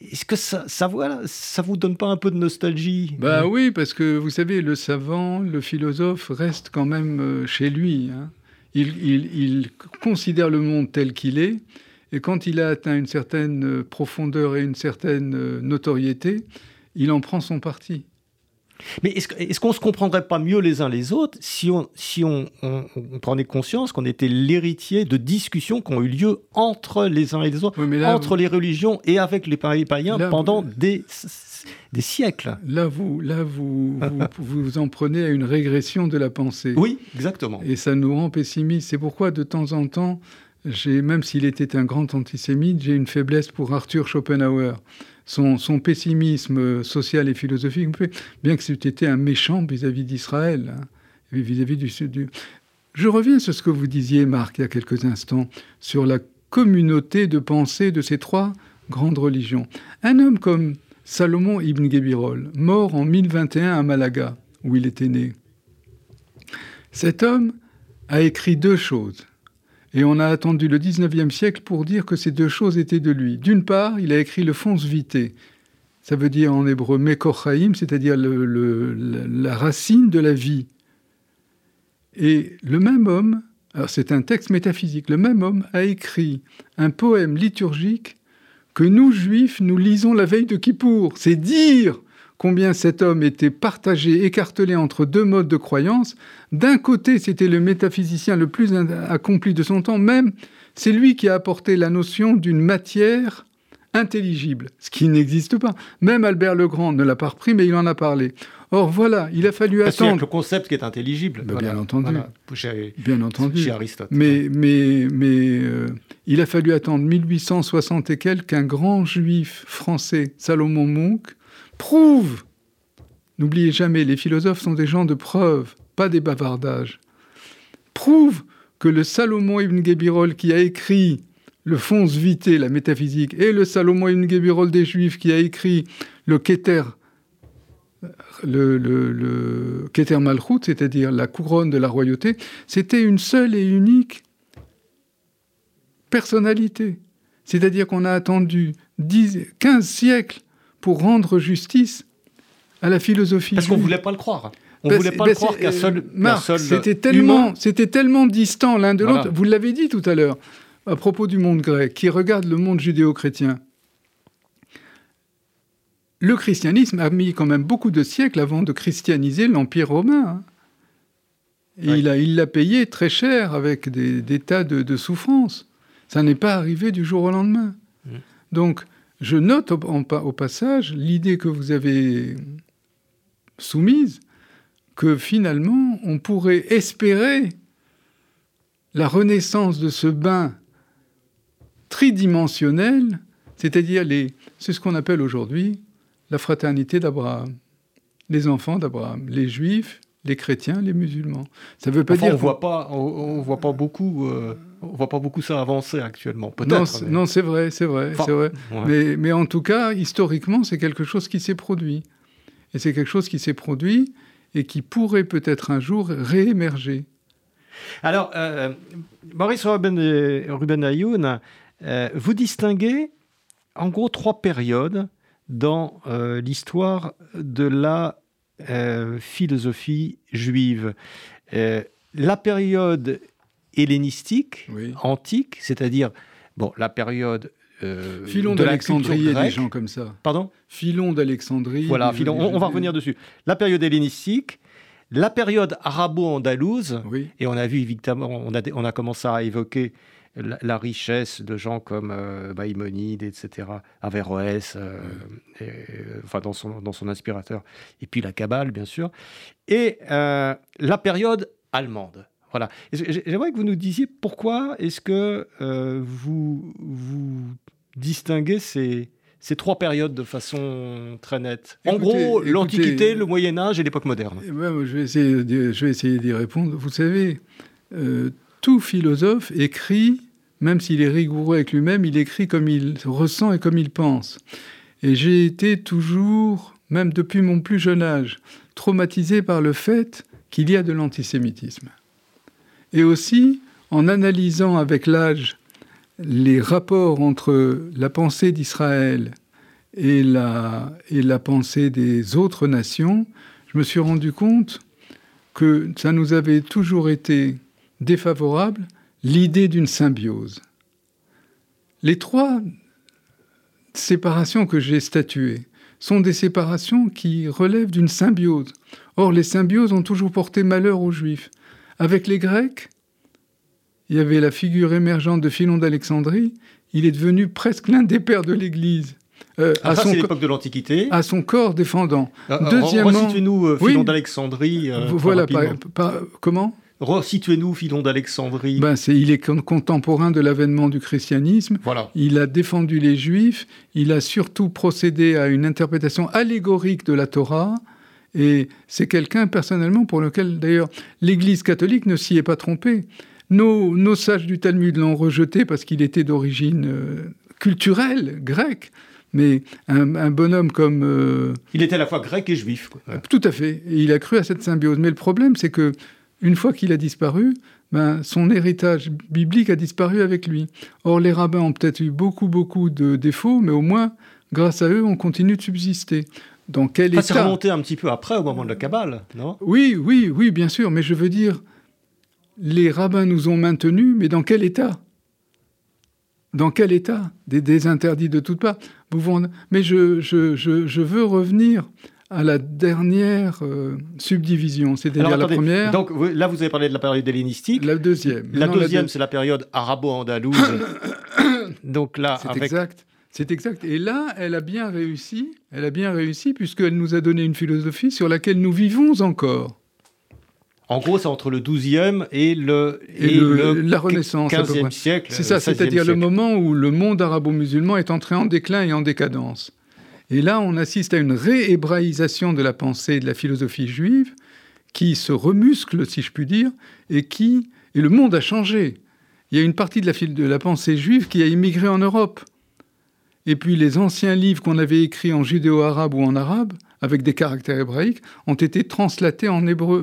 est-ce que ça, ça, voilà, ça vous donne pas un peu de nostalgie? Bah oui, parce que vous savez, le savant, le philosophe reste quand même euh, chez lui. Hein. Il, il, il, considère le monde tel qu'il est, et quand il a atteint une certaine euh, profondeur et une certaine euh, notoriété, il en prend son parti. Mais est-ce qu'on ne se comprendrait pas mieux les uns les autres si on, si on, prenait conscience qu'on était l'héritier de discussions qui ont eu lieu entre les uns et les autres, entre les religions et avec les païens pendant des, des siècles? Là, vous, là vous, vous, vous, en prenez à une régression de la pensée. Oui, exactement. Et ça nous rend pessimistes. C'est pourquoi, de temps en temps, même s'il était un grand antisémite, j'ai une faiblesse pour Arthur Schopenhauer son, pessimisme social et philosophique, bien que c'était un méchant vis-à-vis d'Israël, hein, vis-à-vis du sud. Je reviens sur ce que vous disiez, Marc, il y a quelques instants, sur la communauté de pensée de ces trois grandes religions. Un homme comme Salomon ibn Gebirol, mort en 1021 à Malaga, où il était né. Cet homme a écrit deux choses. Et on a attendu le 19e siècle pour dire que ces deux choses étaient de lui. D'une part, il a écrit le Fons Vitae. Ça veut dire en hébreu Mekochaim, c'est-à-dire la racine de la vie. Et le même homme, alors c'est un texte métaphysique, le même homme a écrit un poème liturgique que nous, juifs, nous lisons la veille de Kippour. C'est dire combien cet homme était partagé, écartelé entre deux modes de croyance. D'un côté, c'était le métaphysicien le plus accompli de son temps, même c'est lui qui a apporté la notion d'une matière intelligible, ce qui n'existe pas. Même Albert le Grand ne l'a pas repris, mais il en a parlé. Or voilà, il a fallu Parce attendre. le concept qui est intelligible. Bien entendu. bien entendu. Aristote. Mais, mais, mais euh, il a fallu attendre 1860 et quelques qu'un grand juif français, Salomon Monk, prouve. N'oubliez jamais, les philosophes sont des gens de preuve, pas des bavardages. Prouve que le Salomon ibn Gebirol qui a écrit le Fons Vitae, la métaphysique, et le Salomon ibn Gebirol des Juifs qui a écrit le Keter, le, Malchut, c'est-à-dire la couronne de la royauté, c'était une seule et unique personnalité. C'est-à-dire qu'on a attendu 10, 15 siècles pour rendre justice à la philosophie. Parce qu'on ne voulait pas le croire. On ne voulait pas le croire qu'un seul, c'était tellement, c'était tellement distant l'un de l'autre. Vous l'avez dit tout à l'heure à propos du monde grec, qui regarde le monde judéo-chrétien. Le christianisme a mis quand même beaucoup de siècles avant de christianiser l'Empire romain. Hein. Et il l'a payé très cher avec des, tas de, souffrances. Ça n'est pas arrivé du jour au lendemain. Mmh. Donc, je note au, passage l'idée que vous avez soumise, que finalement, on pourrait espérer la renaissance de ce bain tridimensionnel, c'est-à-dire c'est ce qu'on appelle aujourd'hui la fraternité d'Abraham, les enfants d'Abraham, les juifs, les chrétiens, les musulmans. Ça veut pas dire on voit pas, on, voit pas beaucoup, euh, on voit pas beaucoup ça avancer actuellement. Peut-être. Non, c'est vrai, c'est vrai, c'est vrai. Mais, mais en tout cas, historiquement, c'est quelque chose qui s'est produit, et c'est quelque chose qui s'est produit et qui pourrait peut-être un jour réémerger. Alors, euh, Maurice Ruben, Ruben Ayoun, euh, vous distinguez en gros trois périodes dans euh, l'histoire de la euh, philosophie juive. la période hellénistique, antique, c'est-à-dire bon, la période euh, Philon d'Alexandrie et des gens comme ça. Pardon? Philon d'Alexandrie. Voilà, on, va revenir dessus. La période hellénistique, la période arabo-andalouse, et on a vu évidemment, on a, on a commencé à évoquer la, richesse de gens comme euh, Maïmonide, etc., Averroès, euh, euh, enfin dans son, dans son inspirateur, et puis la Kabbale, bien sûr, et la période allemande. Voilà. J'aimerais que vous nous disiez pourquoi est-ce que vous, vous distinguez ces, ces trois périodes de façon très nette? En gros, l'Antiquité, le Moyen Âge et l'époque moderne. Eh ben, je vais essayer d'y répondre. Vous savez, tout philosophe écrit, même s'il est rigoureux avec lui-même, il écrit comme il ressent et comme il pense. Et j'ai été toujours, même depuis mon plus jeune âge, traumatisé par le fait qu'il y a de l'antisémitisme. Et aussi, en analysant avec l'âge les rapports entre la pensée d'Israël et la, pensée des autres nations, je me suis rendu compte que ça nous avait toujours été défavorable l'idée d'une symbiose. Les trois séparations que j'ai statuées sont des séparations qui relèvent d'une symbiose. Or, les symbioses ont toujours porté malheur aux Juifs. Avec les Grecs, il y avait la figure émergente de Philon d'Alexandrie. Il est devenu presque l'un des pères de l'Église. Euh, à son l'époque de l'Antiquité. À son corps défendant. Euh, euh Deuxièmement, nous euh, Philon d'Alexandrie. voilà, comment? Resituez-nous, Philon d'Alexandrie. Ben, c'est, il est contemporain de l'avènement du christianisme. Voilà. Il a défendu les Juifs. Il a surtout procédé à une interprétation allégorique de la Torah. Et c'est quelqu'un, personnellement, pour lequel, d'ailleurs, l'Église catholique ne s'y est pas trompée. Nos, nos sages du Talmud l'ont rejeté parce qu'il était d'origine euh, culturelle, grecque. Mais un, bonhomme comme... Euh, il était à la fois grec et juif. Tout à fait. Et il a cru à cette symbiose. Mais le problème, c'est que une fois qu'il a disparu, ben, son héritage biblique a disparu avec lui. Or, les rabbins ont peut-être eu beaucoup, beaucoup de défauts, mais au moins, grâce à eux, on continue de subsister. Dans quel état C'est remonté un petit peu après, au moment de la Kabbale, non? Oui, oui, oui, bien sûr, mais je veux dire, les rabbins nous ont maintenus, mais dans quel état? Dans quel état? Des, interdits de toutes parts? Mais je, je, veux revenir à la dernière euh, subdivision, c'est-à-dire la première. Donc là, vous avez parlé de la période hellénistique. La deuxième. La deuxième, c'est la période arabo-andalouse. donc là, c'est exact. C'est exact. Et là, elle a bien réussi. Elle a bien réussi puisqu'elle nous a donné une philosophie sur laquelle nous vivons encore. En gros, c'est entre le 12e et le, et, la Renaissance, 15e siècle. C'est ça, c'est-à-dire le moment où le monde arabo-musulman est entré en déclin et en décadence. Et là, on assiste à une réhébraïsation de la pensée et de la philosophie juive qui se remuscle, si je puis dire, et qui et le monde a changé. Il y a une partie de la, de la pensée juive qui a immigré en Europe. Et puis les anciens livres qu'on avait écrits en judéo-arabe ou en arabe, avec des caractères hébraïques, ont été translatés en hébreu,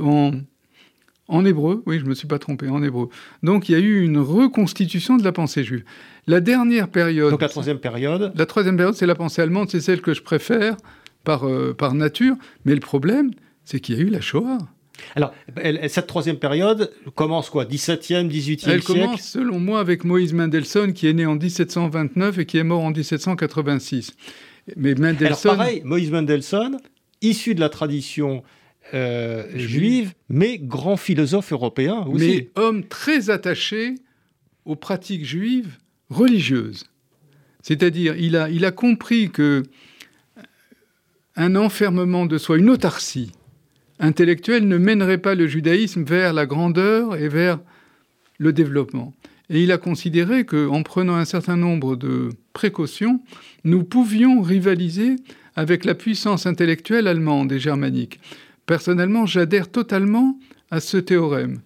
en hébreu, oui, je ne me suis pas trompé, en hébreu. Donc il y a eu une reconstitution de la pensée juive. La dernière période... Donc la troisième période La troisième période, c'est la pensée allemande, c'est celle que je préfère par, euh, par nature. Mais le problème, c'est qu'il y a eu la Shoah. Alors, cette troisième période commence quoi? 17e, 18e siècle? Elle commence, selon moi, avec Moïse Mendelssohn, qui est né en 1729 et qui est mort en 1786. Mais Mendelssohn... Alors pareil, Moïse Mendelssohn, issu de la tradition euh, juive, mais grand philosophe européen aussi. Mais homme très attaché aux pratiques juives religieuses. C'est-à-dire, il a, il a compris que un enfermement de soi, une autarcie intellectuelle ne mènerait pas le judaïsme vers la grandeur et vers le développement. Et il a considéré qu'en prenant un certain nombre de précautions, nous pouvions rivaliser avec la puissance intellectuelle allemande et germanique. Personnellement, j'adhère totalement à ce théorème.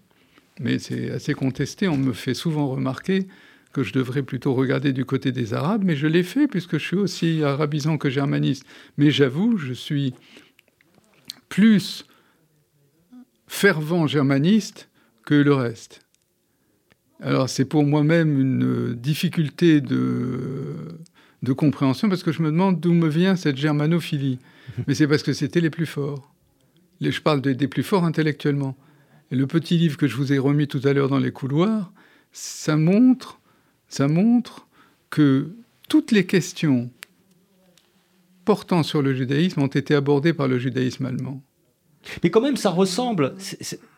Mais c'est assez contesté, on me fait souvent remarquer que je devrais plutôt regarder du côté des Arabes, mais je l'ai fait puisque je suis aussi arabisant que germaniste. Mais j'avoue, je suis plus fervent germaniste que le reste. Alors c'est pour moi-même une difficulté de, de compréhension parce que je me demande d'où me vient cette germanophilie. Mais c'est parce que c'était les plus forts je parle des, plus forts intellectuellement. Et le petit livre que je vous ai remis tout à l'heure dans les couloirs, ça montre, ça montre que toutes les questions portant sur le judaïsme ont été abordées par le judaïsme allemand. Mais quand même, ça ressemble,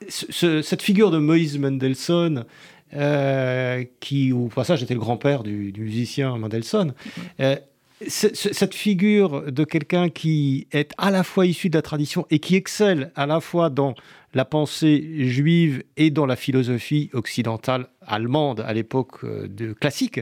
cette figure de Moïse Mendelssohn, euh, qui au passage était le grand-père du, musicien Mendelssohn, euh, cette figure de quelqu'un qui est à la fois issu de la tradition et qui excelle à la fois dans la pensée juive et dans la philosophie occidentale allemande à l'époque euh, de classique,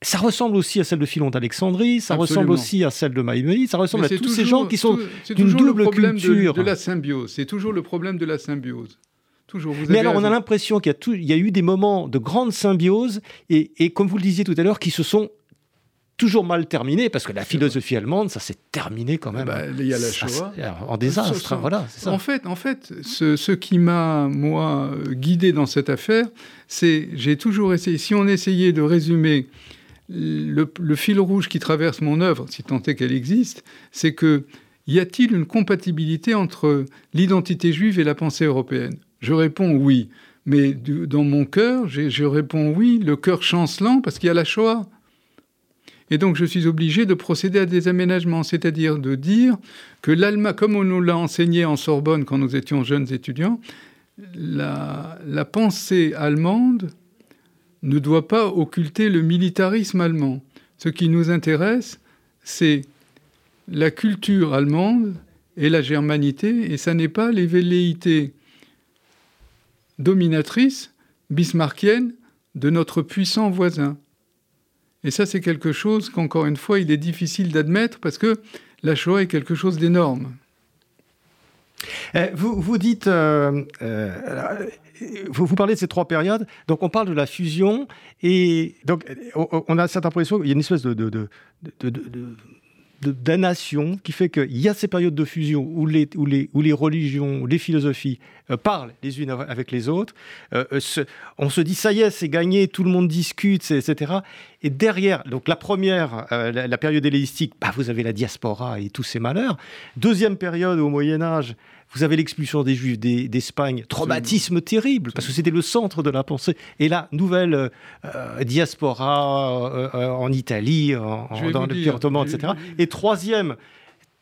ça ressemble aussi à celle de Philon d'Alexandrie, ça ressemble aussi à celle de Maïmonide, ça ressemble à tous ces gens qui sont d'une double culture. De, de la symbiose, c'est toujours le problème de la symbiose. Toujours. Mais alors, on a l'impression qu'il y, y, a eu des moments de grande symbiose et, et, comme vous le disiez tout à l'heure, qui se sont toujours mal terminé, parce que la philosophie allemande, ça s'est terminé quand même. Bah, il y a la Shoah. en désastre, voilà. En fait, en fait ce, ce qui m'a, moi, guidé dans cette affaire, c'est, j'ai toujours essayé, si on essayait de résumer le, le, fil rouge qui traverse mon œuvre, si tant est qu'elle existe, c'est que y a-t-il une compatibilité entre l'identité juive et la pensée européenne? Je réponds oui. Mais dans mon cœur, je réponds oui, le cœur chancelant, parce qu'il y a la Shoah. Et donc je suis obligé de procéder à des aménagements, c'est-à-dire de dire que l'Allemagne, comme on nous l'a enseigné en Sorbonne quand nous étions jeunes étudiants, la, la pensée allemande ne doit pas occulter le militarisme allemand. Ce qui nous intéresse, c'est la culture allemande et la germanité, et ça n'est pas les velléités dominatrices, bismarckiennes, de notre puissant voisin. Et ça, c'est quelque chose qu'encore une fois, il est difficile d'admettre parce que la Shoah est quelque chose d'énorme. Eh, vous, vous dites, euh, euh, vous, vous, parlez de ces trois périodes, donc on parle de la fusion, et donc on a cette impression qu'il y a une espèce de, damnation qui fait qu'il y a ces périodes de fusion où les, où les, où les religions, les philosophies euh, parlent les unes avec les autres. Euh, euh, on se dit, ça y est, c'est gagné, tout le monde discute, etc. Et derrière, donc la première, la, période hellénistique, bah, vous avez la diaspora et tous ces malheurs. Deuxième période au Moyen Âge, vous avez l'expulsion des Juifs d'Espagne, traumatisme terrible, parce que c'était le centre de la pensée. Et là, nouvelle euh, diaspora en Italie, dans le Pire Ottoman, etc. Et troisième,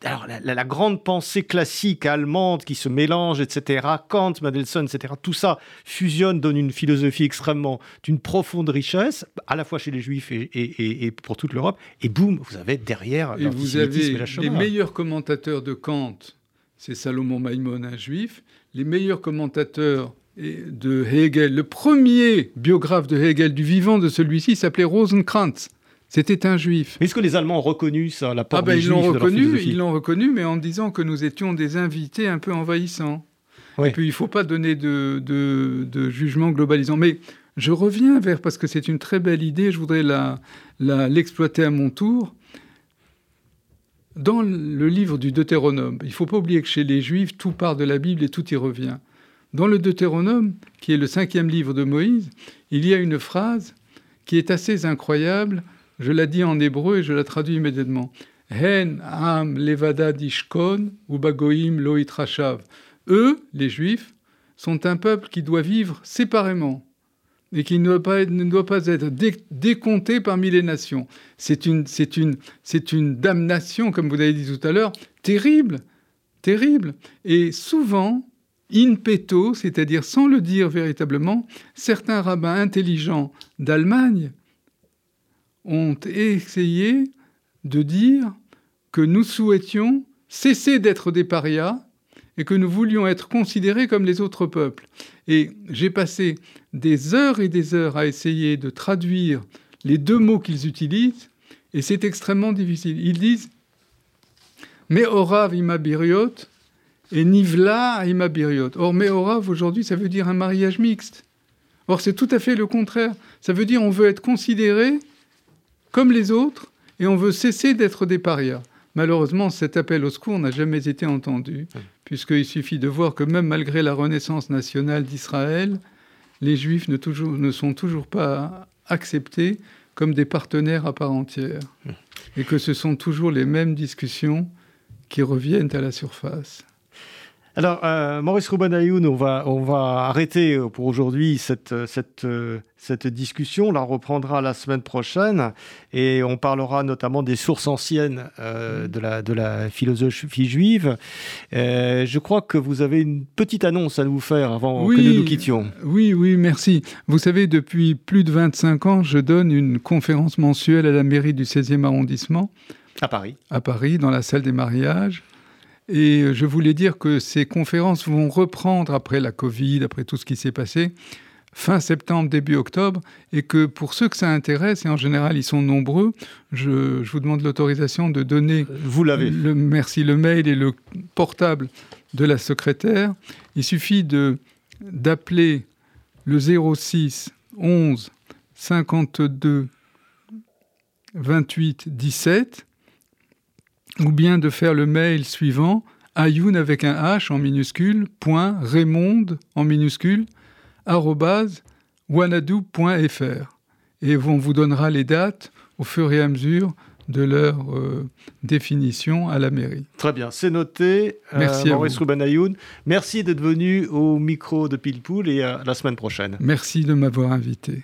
alors la, grande pensée classique allemande qui se mélange, etc., Kant, Mendelssohn, etc., tout ça fusionne, donne une philosophie extrêmement d'une profonde richesse, à la fois chez les Juifs et, pour toute l'Europe. Et boum, vous avez derrière et vous avez les meilleurs commentateurs de Kant, c'est Salomon Maïmon, un juif. Les meilleurs commentateurs de Hegel, le premier biographe de Hegel, du vivant de celui-ci, s'appelait Rosenkrantz. C'était un juif. Est-ce que les Allemands ont reconnu ça, la part ah ben, Ils l'ont reconnu, ils l'ont reconnu, mais en disant que nous étions des invités un peu envahissants. Et puis il ne faut pas donner de, de, jugement globalisant. Mais je reviens vers, parce que c'est une très belle idée, je voudrais l'exploiter à mon tour. Dans le livre du Deutéronome, il ne faut pas oublier que chez les Juifs, tout part de la Bible et tout y revient. Dans le Deutéronome, qui est le cinquième livre de Moïse, il y a une phrase qui est assez incroyable je la dis en hébreu et je la traduis immédiatement. Hen am levada dishkon ou bagoim loitrashav. Eux, les Juifs, sont un peuple qui doit vivre séparément et qui ne doit pas être, décompté parmi les nations. C'est une, c'est une, c'est une damnation, comme vous l'avez dit tout à l'heure, terrible, terrible. Et souvent, in petto, c'est-à-dire sans le dire véritablement, certains rabbins intelligents d'Allemagne ont essayé de dire que nous souhaitions cesser d'être des parias et que nous voulions être considérés comme les autres peuples. Et j'ai passé des heures et des heures à essayer de traduire les deux mots qu'ils utilisent, et c'est extrêmement difficile. Ils disent Meorav imabiriot et Nivla imabiriot. Or, Meorav, aujourd'hui, ça veut dire un mariage mixte. Or, c'est tout à fait le contraire. Ça veut dire on veut être considéré comme les autres et on veut cesser d'être des parias. Malheureusement, cet appel au secours n'a jamais été entendu, puisqu'il suffit de voir que même malgré la renaissance nationale d'Israël, les Juifs ne, toujours, ne, sont toujours pas acceptés comme des partenaires à part entière, et que ce sont toujours les mêmes discussions qui reviennent à la surface. Alors, euh, Maurice Roubanayoun, on va, on va arrêter euh, pour aujourd'hui cette, euh, cette, cette discussion. On la reprendra la semaine prochaine et on parlera notamment des sources anciennes de, la, de la philosophie juive. je crois que vous avez une petite annonce à nous faire avant que nous nous quittions. Oui, oui, merci. Vous savez, depuis plus de 25 ans, je donne une conférence mensuelle à la mairie du 16e arrondissement. À Paris. À Paris, dans la salle des mariages. Et euh, je voulais dire que ces conférences vont reprendre après la Covid, après tout ce qui s'est passé, fin septembre, début octobre, et que pour ceux que ça intéresse, et en général ils sont nombreux, je, vous demande l'autorisation de donner vous l'avez. Le, merci, le mail et le portable de la secrétaire. Il suffit de d'appeler le 06 11 52 28 17 ou bien de faire le mail suivant ayoun avec un H en minuscule, point Raymond en minuscule, arrobase wanadoo.fr. Et on vous donnera les dates au fur et à mesure de leur euh, définition à la mairie. Très bien, c'est noté. Euh, Merci Maurice Ayoun. Merci d'être venu au micro de Pilpoul et à la semaine prochaine. Merci de m'avoir invité.